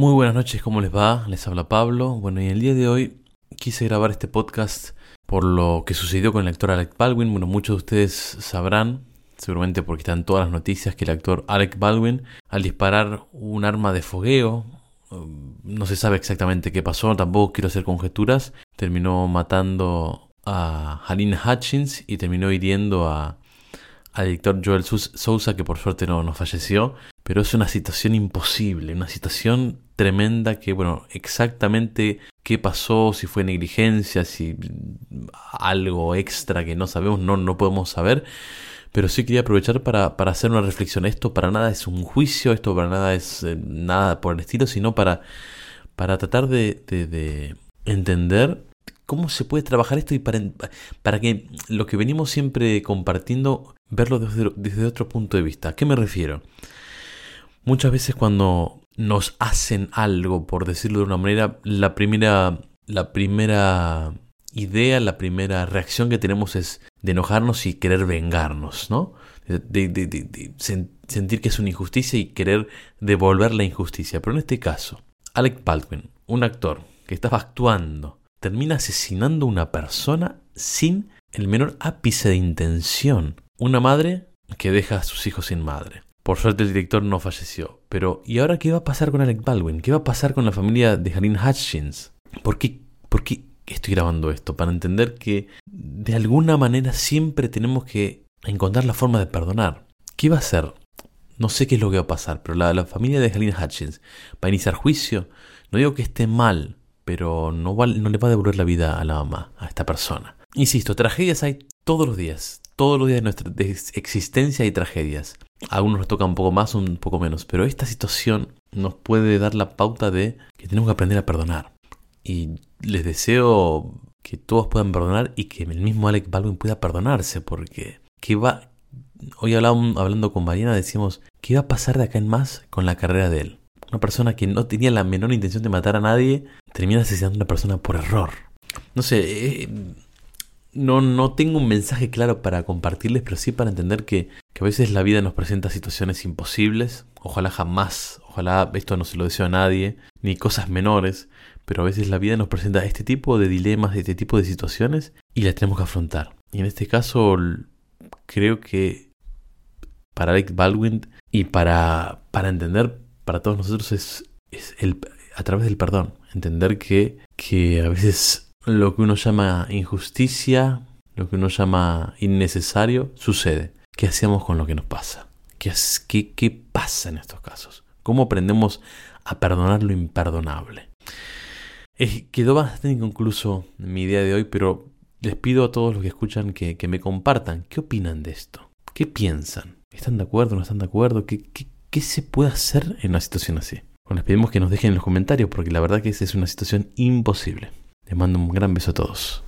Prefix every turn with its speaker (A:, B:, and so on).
A: Muy buenas noches, ¿cómo les va? Les habla Pablo. Bueno, y el día de hoy quise grabar este podcast por lo que sucedió con el actor Alec Baldwin. Bueno, muchos de ustedes sabrán, seguramente porque están todas las noticias, que el actor Alec Baldwin, al disparar un arma de fogueo, um, no se sabe exactamente qué pasó, tampoco quiero hacer conjeturas, terminó matando a Haline Hutchins y terminó hiriendo a, al director Joel Sousa, que por suerte no, no falleció. Pero es una situación imposible, una situación tremenda que, bueno, exactamente qué pasó, si fue negligencia, si algo extra que no sabemos, no, no podemos saber. Pero sí quería aprovechar para, para hacer una reflexión. Esto para nada es un juicio, esto para nada es eh, nada por el estilo, sino para, para tratar de, de entender cómo se puede trabajar esto y para, para que lo que venimos siempre compartiendo, verlo desde, desde otro punto de vista. ¿A qué me refiero? Muchas veces cuando nos hacen algo, por decirlo de una manera, la primera, la primera idea, la primera reacción que tenemos es de enojarnos y querer vengarnos, ¿no? De, sentir que es una injusticia y querer devolver la injusticia. Pero en este caso, Alec Baldwin, un actor que estaba actuando termina asesinando a una persona sin el menor ápice de intención. Una madre que deja a sus hijos sin madre. Por suerte el director no falleció. Pero ¿y ahora qué va a pasar con Alec Baldwin? ¿Qué va a pasar con la familia de Haline Hutchins? ¿Por qué, ¿Por qué estoy grabando esto? Para entender que de alguna manera siempre tenemos que encontrar la forma de perdonar. ¿Qué va a hacer? No sé qué es lo que va a pasar, pero la, la familia de Haline Hutchins va a iniciar juicio. No digo que esté mal, pero no, no le va a devolver la vida a la mamá, a esta persona. Insisto, tragedias hay todos los días. Todos los días de nuestra existencia hay tragedias. A algunos nos toca un poco más, un poco menos. Pero esta situación nos puede dar la pauta de que tenemos que aprender a perdonar. Y les deseo que todos puedan perdonar y que el mismo Alec Baldwin pueda perdonarse. Porque ¿qué va? hoy hablando con Mariana decimos, ¿qué va a pasar de acá en más con la carrera de él? Una persona que no tenía la menor intención de matar a nadie termina asesinando a una persona por error. No sé, eh, no, no tengo un mensaje claro para compartirles, pero sí para entender que, que, a veces la vida nos presenta situaciones imposibles. Ojalá jamás, ojalá esto no se lo deseo a nadie, ni cosas menores, pero a veces la vida nos presenta este tipo de dilemas, este tipo de situaciones y las tenemos que afrontar. Y en este caso creo que para Alec Baldwin y para, para entender para todos nosotros es, es el, a través del perdón. Entender que, que a veces lo que uno llama injusticia, lo que uno llama innecesario, sucede. ¿Qué hacemos con lo que nos pasa? ¿Qué, pasa en estos casos? ¿Cómo aprendemos a perdonar lo imperdonable? quedó bastante inconcluso mi idea de hoy, pero les pido a todos los que escuchan que, me compartan. ¿Qué opinan de esto? ¿Qué piensan? ¿Están de acuerdo? ¿No están de acuerdo? ¿Qué, se puede hacer en una situación así? Les pedimos que nos dejen en los comentarios porque la verdad que esa es una situación imposible. Les mando un gran beso a todos.